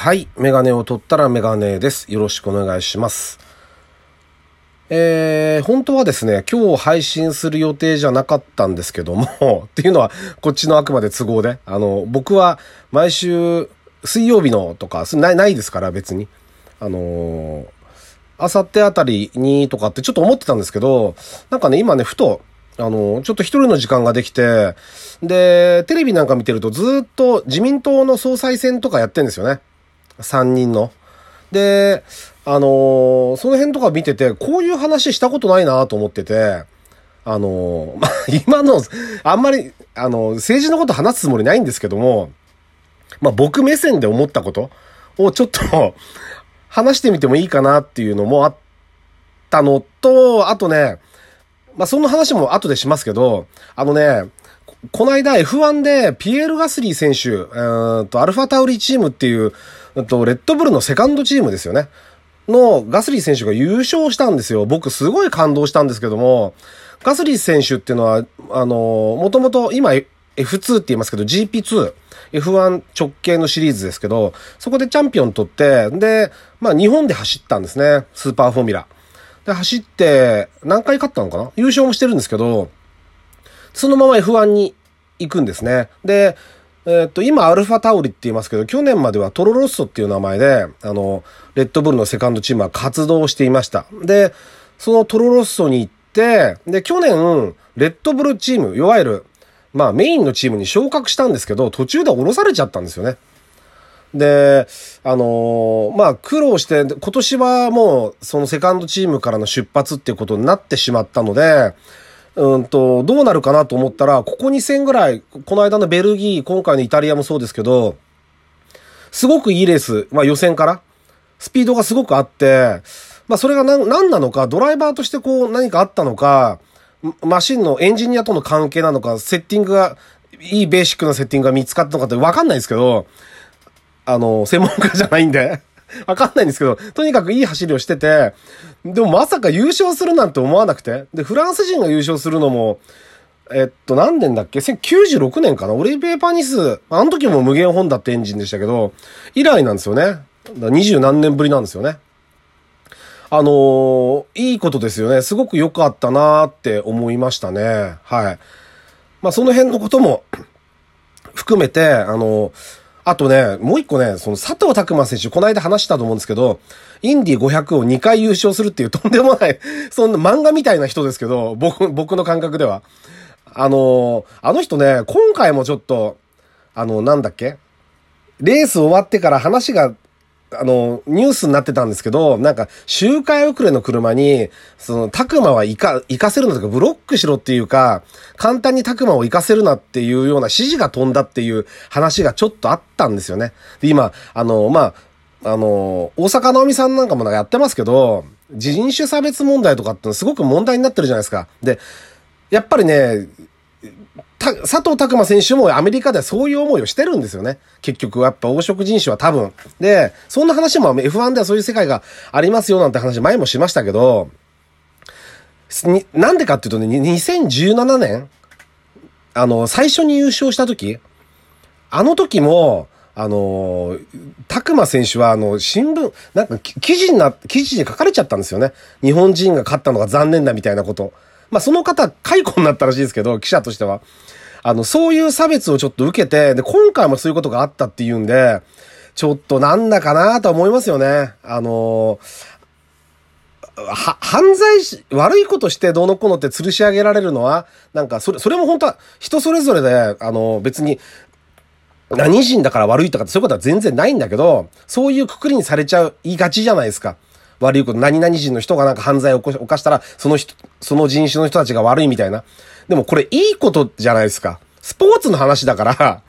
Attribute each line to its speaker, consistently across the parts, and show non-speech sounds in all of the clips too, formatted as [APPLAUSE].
Speaker 1: はい。メガネを取ったらメガネです。よろしくお願いします。えー、本当はですね、今日配信する予定じゃなかったんですけども、[LAUGHS] っていうのは、こっちのあくまで都合で、あの、僕は毎週水曜日のとか、ない、ないですから、別に。あのー、あさってあたりにとかってちょっと思ってたんですけど、なんかね、今ね、ふと、あの、ちょっと一人の時間ができて、で、テレビなんか見てるとずっと自民党の総裁選とかやってんですよね。三人の。で、あのーその辺とか見てて、こういう話したことないなと思ってて、あのー [LAUGHS] ま、今の、あんまり、あの、政治のこと話すつもりないんですけども、まあ、僕目線で思ったことをちょっと話してみてもいいかなっていうのもあったのと、あとね、まあ、その話も後でしますけど、あのね、この間 F1 でピエール・ガスリー選手、えーと、アルファタウリチームっていう、えっと、レッドブルのセカンドチームですよね。のガスリー選手が優勝したんですよ。僕すごい感動したんですけども、ガスリー選手っていうのは、あの、もともと今 F2 って言いますけど GP2、F1 直系のシリーズですけど、そこでチャンピオン取って、で、まあ日本で走ったんですね。スーパーフォーミュラ。で、走って、何回勝ったのかな？優勝もしてるんですけど、そのまま F1 に行くんですね。で、えっと、今、アルファタウリって言いますけど、去年まではトロロッソっていう名前で、あの、レッドブルのセカンドチームは活動していました。で、そのトロロッソに行って、で、去年、レッドブルチーム、いわゆる、まあ、メインのチームに昇格したんですけど、途中で降ろされちゃったんですよね。で、あのーまあ、苦労して、今年はもう、そのセカンドチームからの出発っていうことになってしまったので、うんと、どうなるかなと思ったら、ここ2戦ぐらい、この間のベルギー、今回のイタリアもそうですけど、すごくいいレース、まあ予選から、スピードがすごくあって、まあそれが何何なのか、ドライバーとしてこう何かあったのか、マシンのエンジニアとの関係なのか、セッティングが、いいベーシックなセッティングが見つかったのかってわかんないですけど、あの、専門家じゃないんで、わかんないんですけど、とにかくいい走りをしてて、でもまさか優勝するなんて思わなくて、で、フランス人が優勝するのも、えっと、何年だっけ ?1996 年かな？オリベーパニス、あの時も無限ホンダってエンジンでしたけど、以来なんですよね。二十何年ぶりなんですよね。あのーいいことですよね。すごく良かったなーって思いましたね。はい。まあ、その辺のことも含めて、あのあとね、もう一個ね、その佐藤拓馬選手、この間話したと思うんですけど、インディ500を2回優勝するっていうとんでもない、そんな漫画みたいな人ですけど、僕、僕の感覚では。あのあの人ね、今回もちょっと、あの、なんだっけ？レース終わってから話が、あの、ニュースになってたんですけど、なんか、周回遅れの車に、その、タクマは行か、行かせるなとか、ブロックしろっていうか、簡単にタクマを行かせるなっていうような指示が飛んだっていう話がちょっとあったんですよね。で、今、あの、まあ、あの、大阪直美さんなんかもなんかやってますけど、人種差別問題とかってすごく問題になってるじゃないですか。で、やっぱりね、佐藤拓馬選手もアメリカではそういう思いをしてるんですよね。結局、やっぱ黄色人種は多分。で、そんな話も F1 ではそういう世界がありますよなんて話前もしましたけど、なんでかっていうとね、2017年、あの、最初に優勝した時、あの時も、あの、拓馬選手は、あの、新聞、なんか記事にな、記事で書かれちゃったんですよね。日本人が勝ったのが残念だみたいなこと。まあ、その方、解雇になったらしいですけど、記者としては。あの、そういう差別をちょっと受けて、で、今回もそういうことがあったっていうんで、ちょっとなんだかなと思いますよね。あのは、犯罪し、悪いことしてどうのこうのって吊るし上げられるのは、なんか、それ、それも本当は人それぞれで、あの、別に、何人だから悪いとかってそういうことは全然ないんだけど、そういうくくりにされちゃう、言いがちじゃないですか。悪いこと、何々人の人がなんか犯罪を起こ犯したら、その人、その人種の人たちが悪いみたいな。でもこれいいことじゃないですか。スポーツの話だから、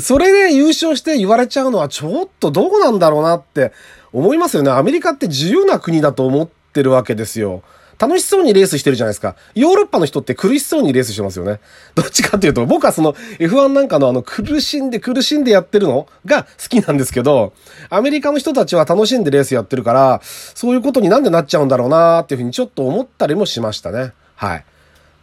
Speaker 1: それで優勝して言われちゃうのはちょっとどうなんだろうなって思いますよね。アメリカって自由な国だと思ってるわけですよ。楽しそうにレースしてるじゃないですか。ヨーロッパの人って苦しそうにレースしてますよね。どっちかっていうと、僕はその F1 なんかのあの苦しんで苦しんでやってるのが好きなんですけど、アメリカの人たちは楽しんでレースやってるから、そういうことになんでなっちゃうんだろうなっていうふうにちょっと思ったりもしましたね。はい。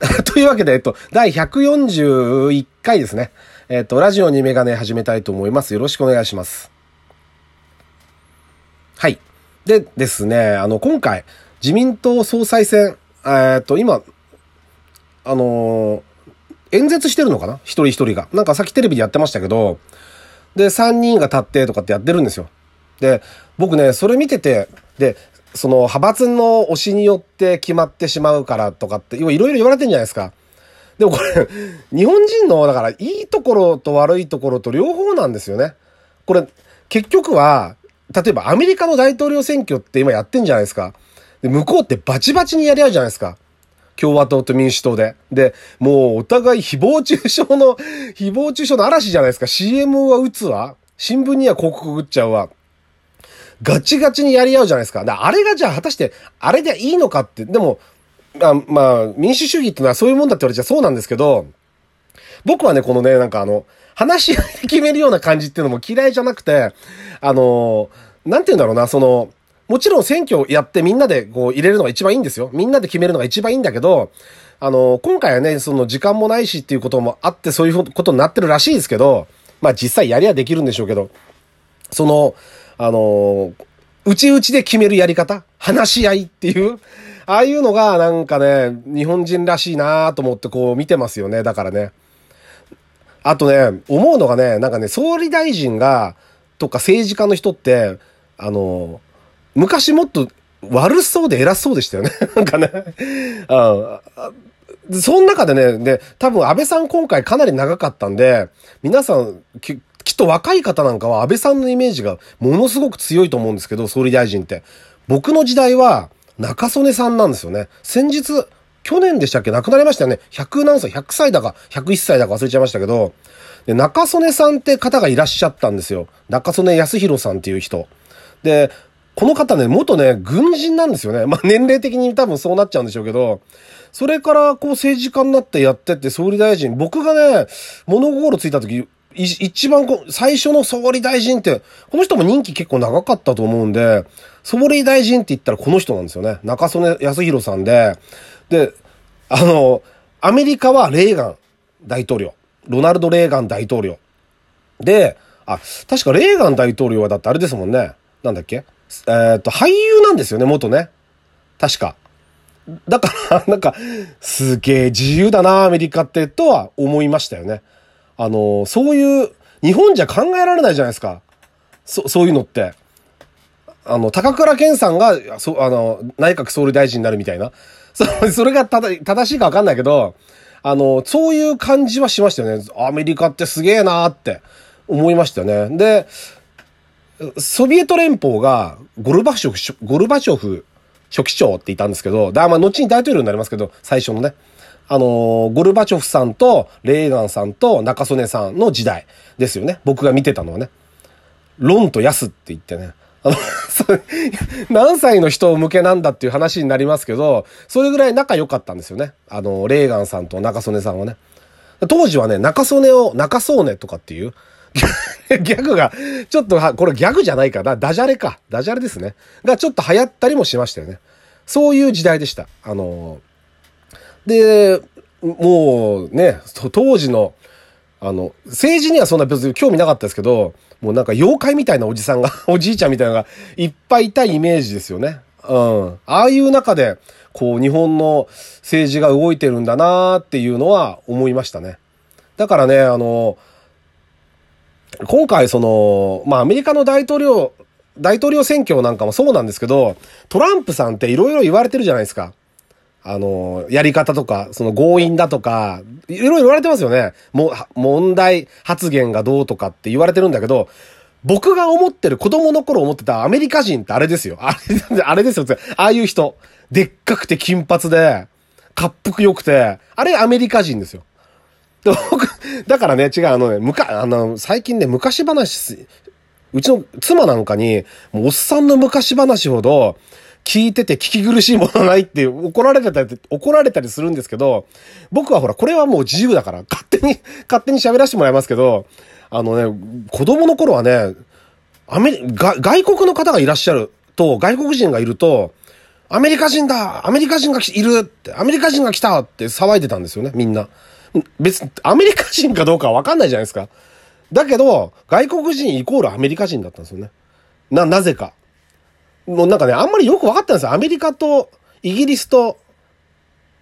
Speaker 1: [LAUGHS] というわけで、えっと、第141回ですね。えっと、ラジオにメガネ始めたいと思います。よろしくお願いします。はい。でですね、あの、今回、自民党総裁選、えっと、今、あの演説してるのかな？一人一人が。なんかさっきテレビでやってましたけど、で、3人が立ってとかってやってるんですよ。で、僕ね、それ見てて、で、その派閥の推しによって決まってしまうからとかって、いろいろ言われてんじゃないですか。でもこれ、[LAUGHS] 日本人の、だから、いいところと悪いところと両方なんですよね。これ、結局は、例えばアメリカの大統領選挙って今やってんじゃないですか。で、向こうってバチバチにやり合うじゃないですか。共和党と民主党で。で、もうお互い誹謗中傷の、[LAUGHS] 誹謗中傷の嵐じゃないですか。CM は打つわ。新聞には広告打っちゃうわ。ガチガチにやり合うじゃないですか。だあれがじゃあ果たして、あれでいいのかって、でも、あまあ、民主主義ってのはそういうもんだって言われちゃそうなんですけど、僕はね、このね、なんかあの、話し合いで決めるような感じっていうのも嫌いじゃなくて、あの、なんて言うんだろうな、その、もちろん選挙やってみんなでこう入れるのが一番いいんですよ。みんなで決めるのが一番いいんだけど、あの、今回はね、その時間もないしっていうこともあってそういうことになってるらしいですけど、まあ実際やりゃできるんでしょうけど、その、あの、うちうちで決めるやり方話し合いっていう、ああいうのがなんかね、日本人らしいなと思ってこう見てますよね。だからね。あとね、思うのがね、なんかね、総理大臣が、とか政治家の人って、あの、昔もっと悪そうで偉そうでしたよね。[LAUGHS] なんかね。あその中でね、で、多分安倍さん今回かなり長かったんで、皆さんき、きっと若い方なんかは安倍さんのイメージがものすごく強いと思うんですけど、総理大臣って。僕の時代は中曽根さんなんですよね。先日、去年でしたっけ？亡くなりましたよね。100何歳、100歳だか、101歳だか忘れちゃいましたけど、で、中曽根さんって方がいらっしゃったんですよ。中曽根康弘さんっていう人。で、この方ね、元ね、軍人なんですよね。まあ、年齢的に多分そうなっちゃうんでしょうけど、それからこう政治家になってやってって総理大臣、僕がね、物心ついた時、一番こう最初の総理大臣って、この人も任期結構長かったと思うんで、総理大臣って言ったらこの人なんですよね。中曽根康弘さんで、で、あの、アメリカはレーガン大統領。ロナルド・レーガン大統領。で、あ、確かレーガン大統領はだってあれですもんね。なんだっけ？えっ、と、俳優なんですよね、元ね。確か。だから、[LAUGHS] なんか、すげえ自由だな、アメリカって、とは思いましたよね。あの、そういう、日本じゃ考えられないじゃないですか。そ、そういうのって。あの、高倉健さんが、そ、あの、内閣総理大臣になるみたいな。そ、[LAUGHS] それがただ、正しいかわかんないけど、あの、そういう感じはしましたよね。アメリカってすげえなーって思いましたよね。で、ソビエト連邦がゴルバチョフ、ゴルバチョフ書記長っていたんですけど、だまあ後に大統領になりますけど、最初のね。あのゴルバチョフさんとレーガンさんと中曽根さんの時代ですよね。僕が見てたのはね。ロンとヤスって言ってね。あの [LAUGHS] 何歳の人向けなんだっていう話になりますけど、それぐらい仲良かったんですよね。あの、レーガンさんと中曽根さんはね。当時はね、中曽根を中曽根とかっていう、[LAUGHS] ギャグが、ちょっとは、これギャグじゃないかな。ダジャレか。ダジャレですね。がちょっと流行ったりもしましたよね。そういう時代でした。あので、もうね、当時の、あの、政治にはそんな別に興味なかったですけど、もうなんか妖怪みたいなおじさんが、[LAUGHS] おじいちゃんみたいなのがいっぱいいたイメージですよね。うん。ああいう中で、こう、日本の政治が動いてるんだなーっていうのは思いましたね。だからね、あの、今回その、まあアメリカの大統領、大統領選挙なんかもそうなんですけど、トランプさんって色々言われてるじゃないですか。あの、やり方とか、その強引だとか、いろいろ言われてますよね。も、問題発言がどうとかって言われてるんだけど、僕が思ってる、子供の頃思ってたアメリカ人ってあれですよ。あれ、[LAUGHS] あれですよ。ああいう人。でっかくて金髪で、滑腹良くて、あれアメリカ人ですよ。[LAUGHS] だからね、違う、あのね、むか、あの、最近ね、昔話、うちの妻なんかに、もうおっさんの昔話ほど、聞いてて聞き苦しいものないって怒られてたり、怒られたりするんですけど、僕はほら、これはもう自由だから、勝手に、勝手に喋らせてもらいますけど、あのね、子供の頃はね、アメリ、が、外国の方がいらっしゃると、外国人がいると、アメリカ人だアメリカ人がいるって、アメリカ人が来たって騒いでたんですよね、みんな。別に、アメリカ人かどうかはわかんないじゃないですか。だけど、外国人イコールアメリカ人だったんですよね。な、なぜか。もうなんかね、あんまりよく分かってないんですよ。アメリカと、イギリスと、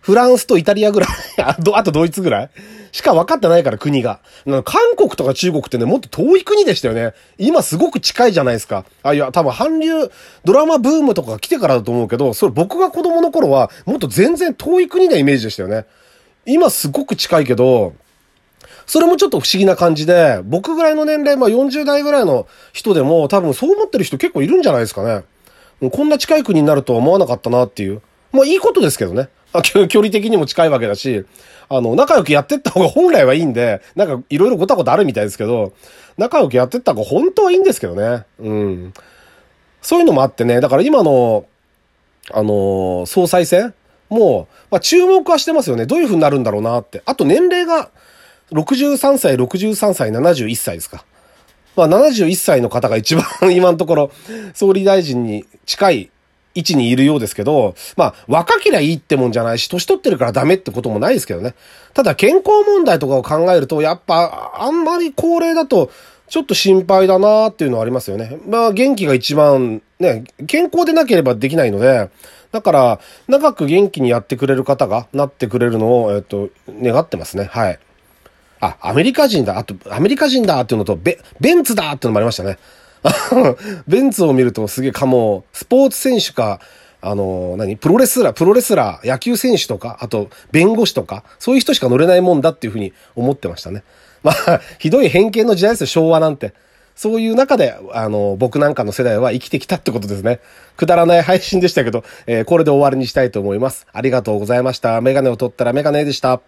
Speaker 1: フランスとイタリアぐらい [LAUGHS] あと、あとドイツぐらいしか分かってないから国が。韓国とか中国ってね、もっと遠い国でしたよね。今すごく近いじゃないですか。あ、いや、多分韓流ドラマブームとかが来てからだと思うけど、それ僕が子供の頃はもっと全然遠い国なイメージでしたよね。今すごく近いけど、それもちょっと不思議な感じで、僕ぐらいの年齢、まあ40代ぐらいの人でも多分そう思ってる人結構いるんじゃないですかね。こんな近い国になるとは思わなかったなっていう。まあいいことですけどね。距離的にも近いわけだし、あの、仲良くやってった方が本来はいいんで、なんかいろいろごたごたあるみたいですけど、仲良くやってった方が本当はいいんですけどね。うん。そういうのもあってね、だから今の、あの、総裁選もう、まあ注目はしてますよね。どういう風になるんだろうなって。あと年齢が、63歳、63歳、71歳ですか。まあ71歳の方が一番 [LAUGHS] 今のところ総理大臣に近い位置にいるようですけど、まあ、若けりゃいいってもんじゃないし、年取ってるからダメってこともないですけどね。ただ、健康問題とかを考えると、やっぱ、あんまり高齢だと、ちょっと心配だなっていうのはありますよね。まあ、元気が一番、ね、健康でなければできないので、だから、長く元気にやってくれる方がなってくれるのを、えっと、願ってますね。はい。あ、アメリカ人だ。あと、アメリカ人だっていうのと、ベ、ベンツだっていうのもありましたね。[LAUGHS] ベンツを見るとすげえかも、スポーツ選手か、あの、何？プロレスラー、プロレスラー、野球選手とか、あと、弁護士とか、そういう人しか乗れないもんだっていうふうに思ってましたね。まあ、[LAUGHS] ひどい偏見の時代ですよ、昭和なんて。そういう中で、あの、僕なんかの世代は生きてきたってことですね。くだらない配信でしたけど、えー、これで終わりにしたいと思います。ありがとうございました。メガネを取ったらメガネでした。